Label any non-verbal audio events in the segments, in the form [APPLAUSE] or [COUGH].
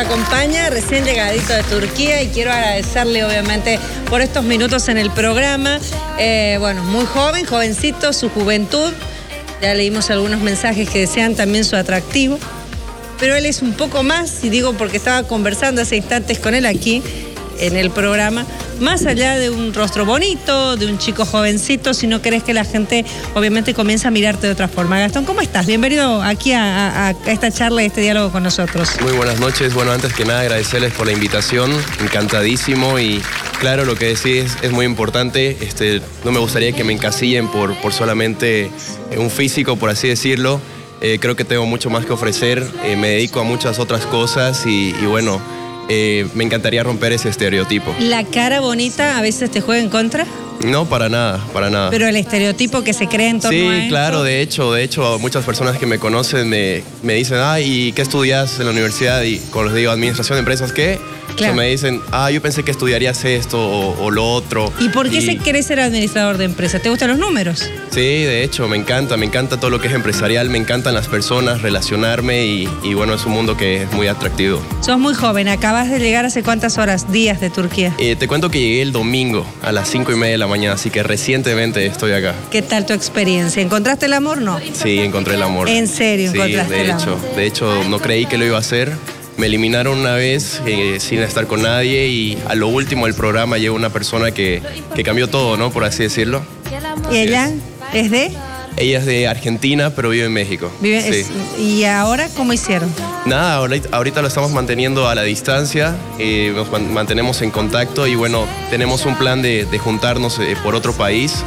acompaña, recién llegadito de Turquía, y quiero agradecerle obviamente por estos minutos en el programa. Eh, bueno, muy joven, jovencito, su juventud. Ya leímos algunos mensajes que desean también su atractivo. Pero él es un poco más, y digo porque estaba conversando hace instantes con él aquí en el programa, más allá de un rostro bonito, de un chico jovencito, si no querés que la gente obviamente comience a mirarte de otra forma. Gastón, ¿cómo estás? Bienvenido aquí a, esta charla y este diálogo con nosotros. Muy buenas noches. Bueno, antes que nada agradecerles por la invitación, encantadísimo y claro, lo que decís es muy importante. Este, no me gustaría que me encasillen por, por solamente un físico, por así decirlo. Eh, creo que tengo mucho más que ofrecer, eh, me dedico a muchas otras cosas y bueno, eh, me encantaría romper ese estereotipo. ¿La cara bonita a veces te juega en contra? No, para nada, para nada. Pero el estereotipo que se cree en torno sí, a Sí, claro, de hecho, de hecho, muchas personas que me conocen me, me dicen, ah, ¿y qué estudias en la universidad? Y cuando les digo administración de empresas, ¿qué? me dicen, ah, yo pensé que estudiarías esto o, lo otro. ¿Y por qué se quiere ser administrador de empresas? ¿Te gustan los números? Sí, de hecho, me encanta, me encanta todo lo que es empresarial, me encantan las personas, relacionarme y, bueno, es un mundo que es muy atractivo. Sos muy joven, acabas de llegar hace cuántas horas, días de Turquía. Eh, te cuento que llegué el domingo a las 5 y media de la mañana, así que recientemente estoy acá. ¿Qué tal tu experiencia? ¿Encontraste el amor no? Sí, encontré el amor. ¿En serio encontraste de el hecho, amor? De hecho, no creí que lo iba a hacer me eliminaron una vez eh, sin estar con nadie y a lo último del programa llegó una persona que, cambió todo, ¿no? Por así decirlo. ¿Y ella es. de? Ella es de Argentina, pero vive en México. ¿Y ahora cómo hicieron? Nada, ahorita, lo estamos manteniendo a la distancia, eh, nos mantenemos en contacto y bueno, tenemos un plan de, juntarnos eh, por otro país,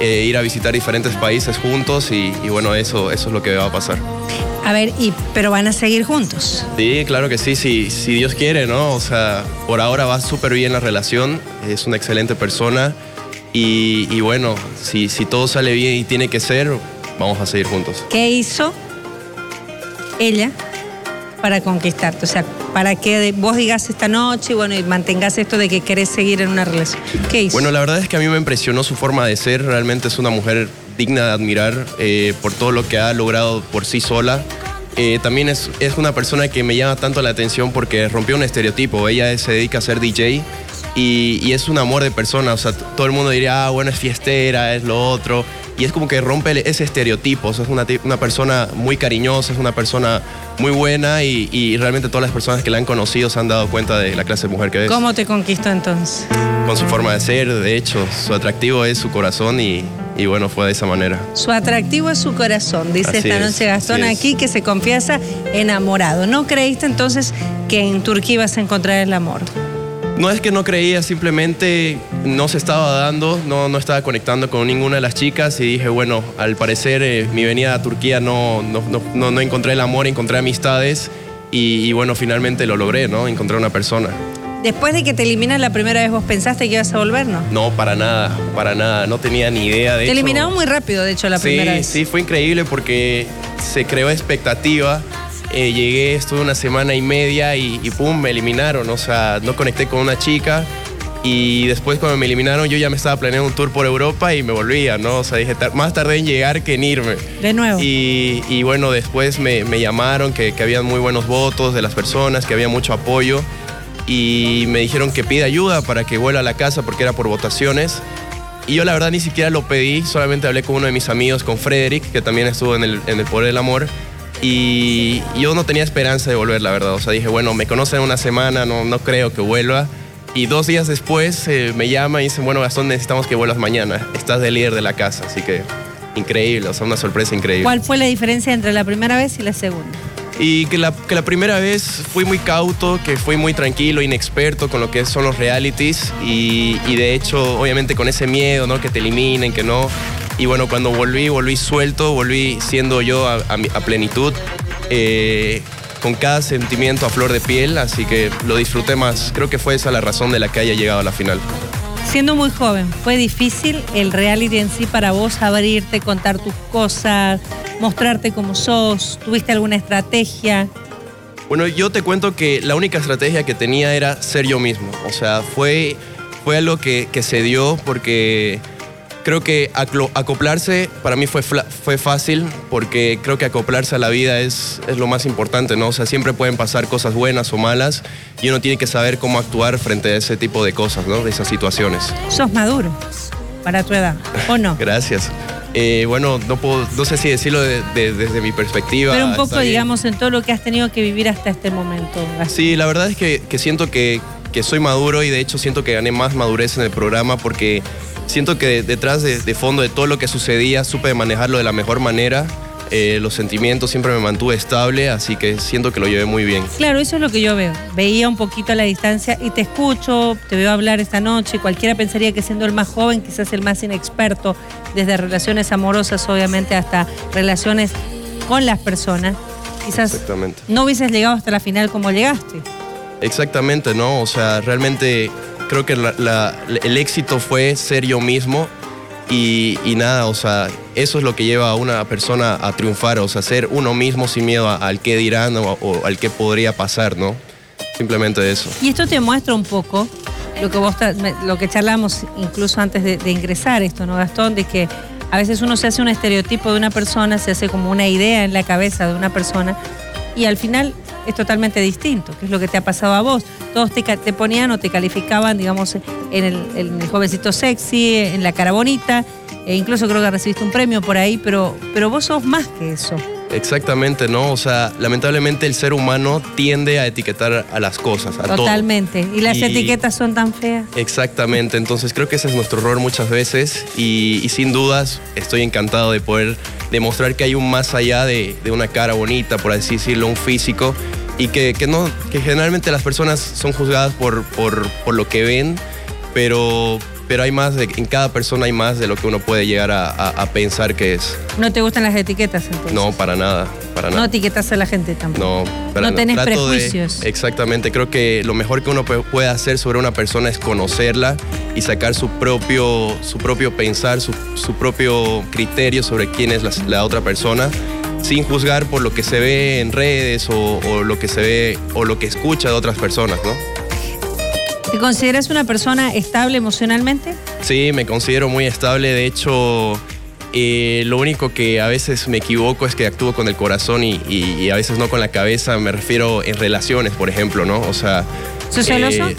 ir a visitar diferentes países juntos y, y bueno, eso, eso es lo que va a pasar. A ver, y, pero van a seguir juntos. Sí, claro que sí, sí, si Dios quiere, ¿no? O sea, por ahora va súper bien la relación, es una excelente persona y, bueno, si, si todo sale bien y tiene que ser, vamos a seguir juntos. ¿Qué hizo ella para conquistarte? O sea, para que vos digas esta noche bueno, y mantengas esto de que querés seguir en una relación. ¿Qué hizo? Bueno, la verdad es que a mí me impresionó su forma de ser, realmente es una mujer digna de admirar eh, por todo lo que ha logrado por sí sola. Eh, también es, es, una persona que me llama tanto la atención porque rompió un estereotipo. Ella se dedica a ser DJ y, y, es un amor de persona. O sea, todo el mundo diría, ah, bueno, es fiestera, es lo otro. Y es como que rompe ese estereotipo. O sea, es una, una, persona muy cariñosa, es una persona muy buena y, y, realmente todas las personas que la han conocido se han dado cuenta de la clase de mujer que es. ¿Cómo te conquistó entonces? Con su forma de ser, de hecho. Su atractivo es su corazón y, y bueno, fue de esa manera. Su atractivo es su corazón, dice esta noche Gastón aquí, que se confiesa enamorado. ¿No creíste entonces que en Turquía ibas a encontrar el amor? No es que no creía, simplemente no se estaba dando, no, no estaba conectando con ninguna de las chicas y dije, bueno, al parecer eh, mi venida a Turquía no, no, no, encontré el amor, encontré amistades y, y, bueno, finalmente lo logré, ¿no? Encontré una persona. Después de que te eliminan la primera vez, ¿vos pensaste que ibas a volver, no? No, para nada, para nada. No tenía ni idea de Te eliminaron muy rápido, de hecho, la primera vez. Sí, fue increíble porque se creó expectativa. Eh, llegué, estuve una semana y media y, pum, me eliminaron. O sea, no conecté con una chica. Y después cuando me eliminaron yo ya me estaba planeando un tour por Europa y me volvía, ¿no? O sea, dije, más tardé en llegar que en irme. De nuevo. Y, bueno, después me, llamaron que, que habían muy buenos votos de las personas, que había mucho apoyo y me dijeron que pida ayuda para que vuelva a la casa porque era por votaciones. Y yo la verdad ni siquiera lo pedí, solamente hablé con uno de mis amigos, con Frederick, que también estuvo en el, en el Poder del Amor. Y yo no tenía esperanza de volver, la verdad. O sea, dije, bueno, me conocen una semana, no, no creo que vuelva. Y dos días después eh, me llama y dicen, bueno, Gastón, necesitamos que vuelvas mañana. Estás de líder de la casa, así que increíble, o sea, una sorpresa increíble. ¿Cuál fue la diferencia entre la primera vez y la segunda? Y que la, que la primera vez fui muy cauto, que fui muy tranquilo, inexperto con lo que son los realities y, y de hecho obviamente con ese miedo, ¿no? Que te eliminen, que no. Y bueno, cuando volví, volví suelto, volví siendo yo a, a, plenitud, eh, con cada sentimiento a flor de piel, así que lo disfruté más. Creo que fue esa la razón de la que haya llegado a la final. Siendo muy joven, ¿fue difícil el reality en sí para vos abrirte, contar tus cosas, mostrarte como sos? ¿Tuviste alguna estrategia? Bueno, yo te cuento que la única estrategia que tenía era ser yo mismo. O sea, fue, fue algo que, se dio porque creo que acoplarse para mí fue, fue fácil porque creo que acoplarse a la vida es, es lo más importante, ¿no? O sea, siempre pueden pasar cosas buenas o malas y uno tiene que saber cómo actuar frente a ese tipo de cosas, ¿no? De esas situaciones. Sos maduro para tu edad, ¿o no? [LAUGHS] Gracias. Eh, bueno, no, puedo, no sé si decirlo desde mi perspectiva. Pero un poco, digamos, en todo lo que has tenido que vivir hasta este momento. Sí, la verdad es que, que siento que, que soy maduro y de hecho siento que gané más madurez en el programa porque siento que detrás de, fondo de todo lo que sucedía supe manejarlo de la mejor manera. Eh, los sentimientos siempre me mantuve estable, así que siento que lo llevé muy bien. Claro, eso es lo que yo veo. Veía un poquito a la distancia y te escucho, te veo hablar esta noche. Cualquiera pensaría que siendo el más joven, quizás el más inexperto, desde relaciones amorosas, obviamente, hasta relaciones con las personas, quizás no hubieses llegado hasta la final como llegaste. Exactamente, ¿no? O sea, realmente creo que el éxito fue ser yo mismo y, nada, o sea, eso es lo que lleva a una persona a triunfar, o sea, ser uno mismo sin miedo al qué dirán o, al qué podría pasar, ¿no? Simplemente eso. Y esto te muestra un poco lo que vos lo que charlamos incluso antes de, de ingresar esto, ¿no, Gastón? De que a veces uno se hace un estereotipo de una persona, se hace como una idea en la cabeza de una persona y al final es totalmente distinto, que es lo que te ha pasado a vos. Todos te, ponían o te calificaban, digamos, en el, jovencito sexy, en la cara bonita, e incluso creo que recibiste un premio por ahí, pero, pero vos sos más que eso. Exactamente, ¿no? O sea, lamentablemente el ser humano tiende a etiquetar a las cosas, a Totalmente. Y las etiquetas son tan feas. Exactamente. Entonces creo que ese es nuestro error muchas veces y, sin dudas estoy encantado de poder demostrar que hay un más allá de, de una cara bonita, por así decirlo, un físico y que, que, no, que generalmente las personas son juzgadas por, por, por lo que ven, pero, pero hay más, de, en cada persona hay más de lo que uno puede llegar a, a, pensar que es. ¿No te gustan las etiquetas entonces? No, para nada, para nada. No etiquetas a la gente tampoco. No, para no tenés prejuicios. exactamente, creo que lo mejor que uno puede hacer sobre una persona es conocerla y sacar su propio, su propio pensar, su, su propio criterio sobre quién es la, la otra persona sin juzgar por lo que se ve en redes o, lo que se ve o lo que escucha de otras personas, ¿no? ¿Te consideras una persona estable emocionalmente? Sí, me considero muy estable. De hecho, eh, lo único que a veces me equivoco es que actúo con el corazón y, a veces no con la cabeza. Me refiero en relaciones, por ejemplo, ¿no? O sea. ¿Sos celoso? Eh,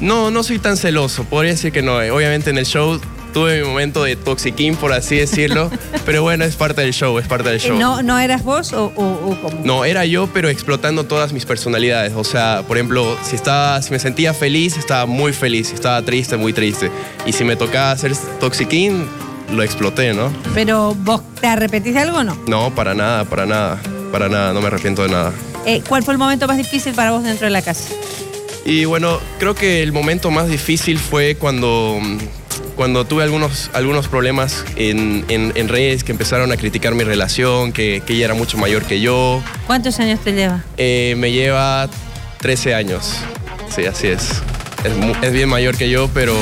no, no soy tan celoso. Podría decir que no. Obviamente en el show tuve mi momento de toxiquín, por así decirlo, [LAUGHS] pero bueno, es parte del show, es parte del show. ¿No, no eras vos o, cómo? No, era yo, pero explotando todas mis personalidades. O sea, por ejemplo, si, estaba, si me sentía feliz, estaba muy feliz, si estaba triste, muy triste. Y si me tocaba hacer toxiquín, lo exploté, ¿no? Pero vos, ¿te arrepentís de algo o no? No, para nada, para nada, para nada, no me arrepiento de nada. Eh, ¿Cuál fue el momento más difícil para vos dentro de la casa? Y bueno, creo que el momento más difícil fue cuando cuando tuve algunos, algunos problemas en, en, redes que empezaron a criticar mi relación, que, que, ella era mucho mayor que yo. ¿Cuántos años te lleva? Eh, me lleva 13 años. Sí, así es. es. bien mayor que yo, pero,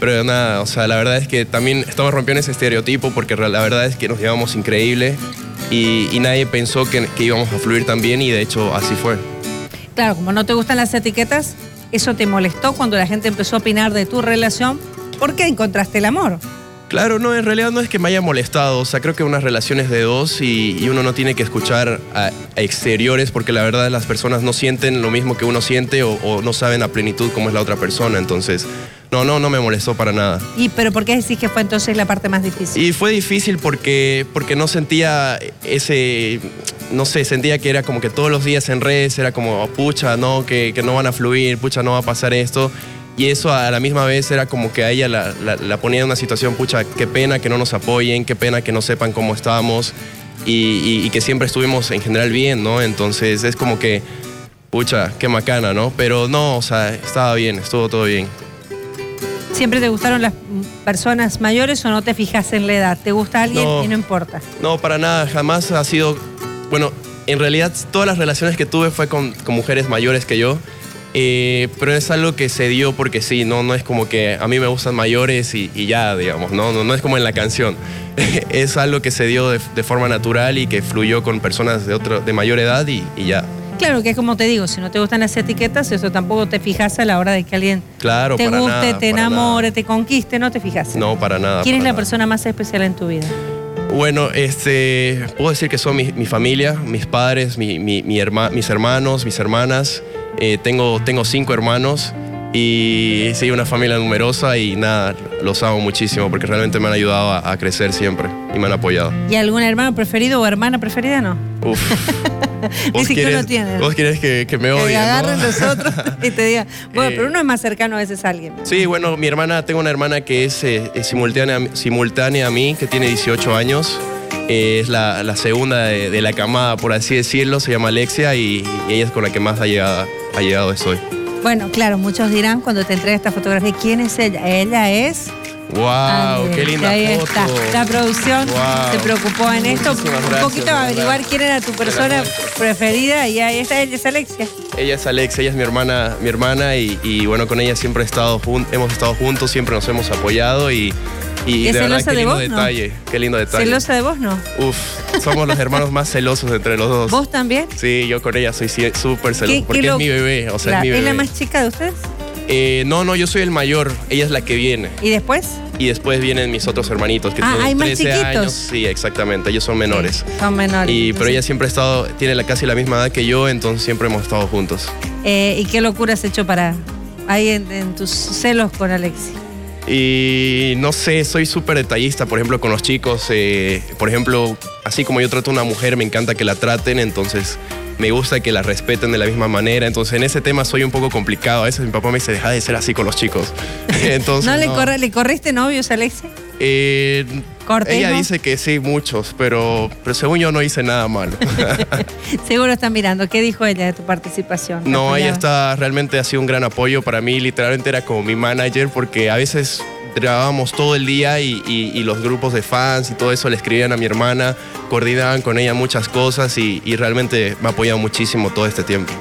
pero nada, o sea, la verdad es que también estamos rompiendo ese estereotipo porque la verdad es que nos llevamos increíble y, y nadie pensó que, que íbamos a fluir tan bien y de hecho así fue. Claro, como no te gustan las etiquetas, ¿eso te molestó cuando la gente empezó a opinar de tu relación? ¿Por qué encontraste el amor? Claro, no, en realidad no es que me haya molestado, o sea, creo que unas relaciones de dos y, uno no tiene que escuchar a, exteriores porque la verdad las personas no sienten lo mismo que uno siente o, no saben a plenitud cómo es la otra persona, entonces no, no, no me molestó para nada. ¿Y pero por qué decís que fue entonces la parte más difícil? Y fue difícil porque, porque no sentía ese, no sé, sentía que era como que todos los días en redes era como, pucha, no, que, que no van a fluir, pucha, no va a pasar esto. Y eso a la misma vez era como que a ella la, ponía en una situación, pucha, qué pena que no nos apoyen, qué pena que no sepan cómo estábamos y, que siempre estuvimos en general bien, ¿no? Entonces es como que, pucha, qué macana, ¿no? Pero no, o sea, estaba bien, estuvo todo bien. ¿Siempre te gustaron las personas mayores o no te fijas en la edad? ¿Te gusta alguien y no importa? No, para nada, jamás ha sido, bueno, en realidad todas las relaciones que tuve fue con, con mujeres mayores que yo. Eh, pero es algo que se dio porque sí, no, no es como que a mí me gustan mayores y, ya, digamos, ¿no? ¿no? es como en la canción. [LAUGHS] es algo que se dio de, forma natural y que fluyó con personas de, otro, de mayor edad y, ya. Claro, que es como te digo, si no te gustan las etiquetas, eso tampoco te fijas a la hora de que alguien Claro, te guste, nada, te enamore, te conquiste, no te fijas. No, para nada. ¿Quién es la persona más especial en tu vida? Bueno, este, puedo decir que son mi, mi familia, mis padres, mi, mi- mi herma- mis hermanos, mis hermanas. Eh, tengo, tengo cinco hermanos y sí, una familia numerosa y nada, los amo muchísimo porque realmente me han ayudado a, a crecer siempre y me han apoyado. ¿Y algún hermano preferido o hermana preferida? No. Uf. Dice que uno tiene. vos querés que, que me que odien, ¿no? agarren los otros [LAUGHS] y te digan, bueno, Eh, pero uno es más cercano a veces a alguien. Sí, bueno, mi hermana, tengo una hermana que es, eh, es simultánea, simultánea a mí, que tiene 18 años. Eh, es la, la segunda de, de la camada, por así decirlo. Se llama Alexia y, y ella es con la que más ha llegado, ha llegado estoy. Bueno, claro, muchos dirán cuando te entregue esta fotografía, ¿quién es ella? Ella es... ¡Wow! Andrés. ¡Qué linda Ahí foto! está. La producción Wow. se preocupó en esto. Un poquito a averiguar quién era tu persona preferida y ahí está, ella es Alexia. Ella es Alexia, ella es mi hermana, mi hermana y, y, bueno, con ella siempre he estado jun- hemos estado juntos, siempre nos hemos apoyado y, y ¿Es de verdad qué de lindo vos, no? detalle, qué lindo detalle. ¿Celosa de vos, no? Uf, somos los hermanos más celosos entre los dos. ¿Vos también? Sí, yo con ella soy súper ¿Qué- celoso qué porque lo- es mi bebé, o sea, Claro, es mi ¿Es bebé. la más chica de ustedes? Eh, no, no, yo soy el mayor, ella es la que viene. ¿Y después? Y después vienen mis otros hermanitos que Ah, tienen hay más 13 chiquitos. años. Sí, exactamente, ellos son menores. Sí, son menores. Y, pero ella siempre ha estado, tiene la, casi la misma edad que yo, entonces siempre hemos estado juntos. Eh, ¿Y qué locura has hecho para ahí en, en tus celos con Alexia? Y no sé, soy súper detallista, por ejemplo, con los chicos. eh, por ejemplo, así como yo trato a una mujer, me encanta que la traten, entonces me gusta que la respeten de la misma manera. Entonces en ese tema soy un poco complicado. A veces mi papá me dice, deja de ser así con los chicos. [LAUGHS] entonces, ¿No, le, corre- le corriste novios Alexia? Eh, ella dice que sí, muchos, pero, pero según yo no hice nada malo. [LAUGHS] Seguro está mirando. ¿Qué dijo ella de tu participación? ¿Te no, ella está realmente ha sido un gran apoyo para mí. Literalmente era como mi manager porque a veces grabábamos todo el día y, y- y los grupos de fans y todo eso le escribían a mi hermana, coordinaban con ella muchas cosas y, y realmente me ha apoyado muchísimo todo este tiempo.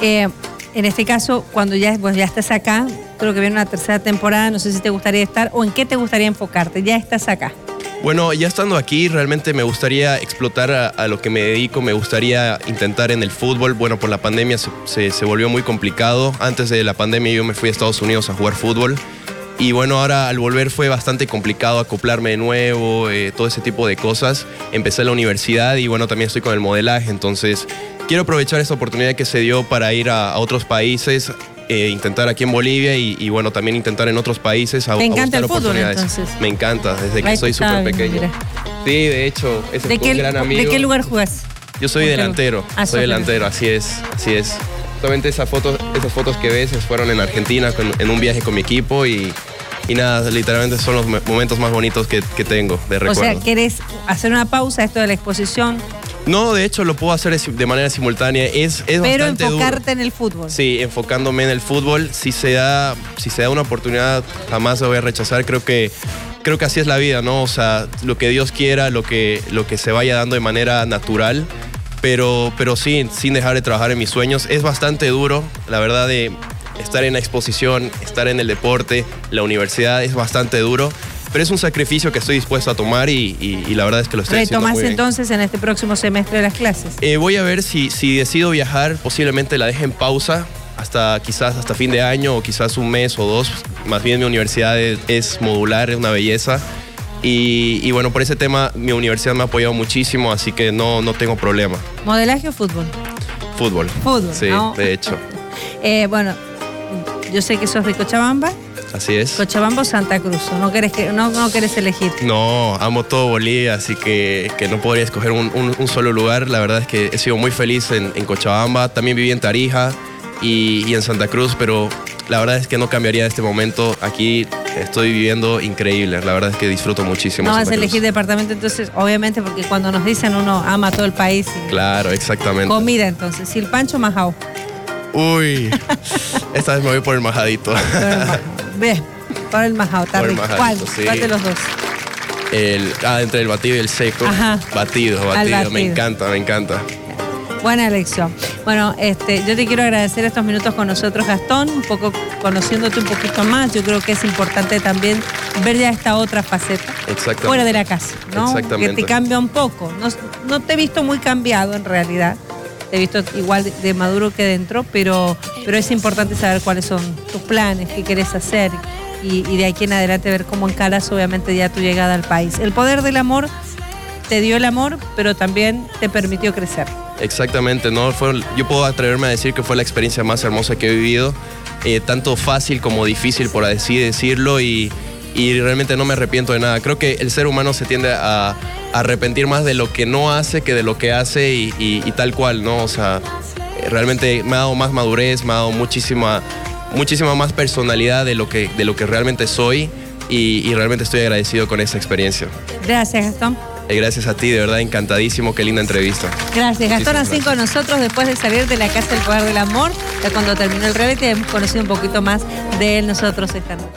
Eh, en este caso, cuando ya, pues ya estás acá, creo que viene una tercera temporada, no sé si te gustaría estar o en qué te gustaría enfocarte. Ya estás acá. Bueno, ya estando aquí, realmente me gustaría explotar a, a lo que me dedico, me gustaría intentar en el fútbol. Bueno, por la pandemia se, se- se volvió muy complicado. Antes de la pandemia yo me fui a Estados Unidos a jugar fútbol. Y bueno, ahora al volver fue bastante complicado acoplarme de nuevo, eh, todo ese tipo de cosas. Empecé la universidad y bueno, también estoy con el modelaje, entonces quiero aprovechar esta oportunidad que se dio para ir a, a otros países, eh, intentar aquí en Bolivia y, y, bueno, también intentar en otros países. A, ¿Te a encanta buscar el fútbol, entonces? Me encanta, desde que Ahí soy súper pequeño. mira. Sí, de hecho, ese ¿De fue qué, un gran amigo. ¿De qué lugar jugás? Yo soy ¿Con qué delantero? Ah, soy delantero, así es, así es. Solamente esa foto, esas fotos que ves fueron en Argentina en un viaje con mi equipo y, y nada, literalmente son los me- momentos más bonitos que, que tengo de O recuerdo. sea, ¿querés hacer una pausa esto de la exposición, no, de hecho lo puedo hacer de manera simultánea, es, es pero bastante duro. enfocarte en el fútbol? Sí, enfocándome en el fútbol, si se da, si se da una oportunidad, jamás la voy a rechazar. Creo que, creo que así es la vida, ¿no? O sea, lo que Dios quiera, lo que, lo que se vaya dando de manera natural, pero, pero sí, sin dejar de trabajar en mis sueños. Es bastante duro, la verdad, de estar en la exposición, estar en el deporte, la universidad es bastante duro. Pero es un sacrificio que estoy dispuesto a tomar y, y- y la verdad es que lo estoy haciendo ¿Retomás muy bien. entonces en este próximo semestre las clases? Eh, voy a ver si, si decido viajar, posiblemente la deje en pausa hasta quizás hasta fin de año o quizás un mes o dos. Más bien mi universidad es, es modular, es una belleza. Y, y bueno, por ese tema mi universidad me ha apoyado muchísimo, así que no, no tengo problema. ¿Modelaje o fútbol? Fútbol. Fútbol, Sí, ¿no? de hecho. [LAUGHS] Eh, bueno, yo sé que sos de Cochabamba. Así es. Cochabamba o Santa Cruz. ¿o No querés, que, no, no querés elegir. No, amo todo Bolivia, así que, que no podría escoger un, un- un solo lugar. La verdad es que he sido muy feliz en, en Cochabamba, también viví en Tarija y, y en Santa Cruz, pero la verdad es que no cambiaría este momento. Aquí estoy viviendo increíble, la verdad es que disfruto muchísimo. No vas a elegir departamento, entonces, obviamente, porque cuando nos dicen uno ama todo el país. y- Claro, exactamente. Comida, entonces. Si el pancho majao. Uy, esta vez me voy por el majadito. Bien, por el majao, está rico. ¿Cuál? sí. ¿Cuál de los dos? El, ah, entre el batido y el seco. Ajá. Batido, Al batido, me encanta, me encanta. Buena elección. Bueno, este, yo te quiero agradecer estos minutos con nosotros, Gastón, un poco conociéndote un poquito más. Yo creo que es importante también ver ya esta otra faceta Exactamente. fuera de la casa, ¿no? Exactamente. Que te cambia un poco. No, no te he visto muy cambiado en realidad, he visto igual de maduro que dentro, pero, pero es importante saber cuáles son tus planes, qué querés hacer y, de aquí en adelante ver cómo encaras obviamente ya tu llegada al país. El poder del amor te dio el amor, pero también te permitió crecer. Exactamente, ¿no? Fue, yo puedo atreverme a decir que fue la experiencia más hermosa que he vivido, eh, tanto fácil como difícil por así decirlo y, realmente no me arrepiento de nada. Creo que el ser humano se tiende a, arrepentir más de lo que no hace que de lo que hace y, y tal cual, ¿no? O sea, realmente me ha dado más madurez, me ha dado muchísima muchísima más personalidad de lo que, de lo que realmente soy y, realmente estoy agradecido con esa experiencia. Gracias, Gastón. Eh, gracias a ti, de verdad encantadísimo, qué linda entrevista. Gracias, Gastón así con nosotros después de salir de la Casa del Poder del Amor, ya cuando terminó el reality hemos conocido un poquito más de él nosotros esta noche.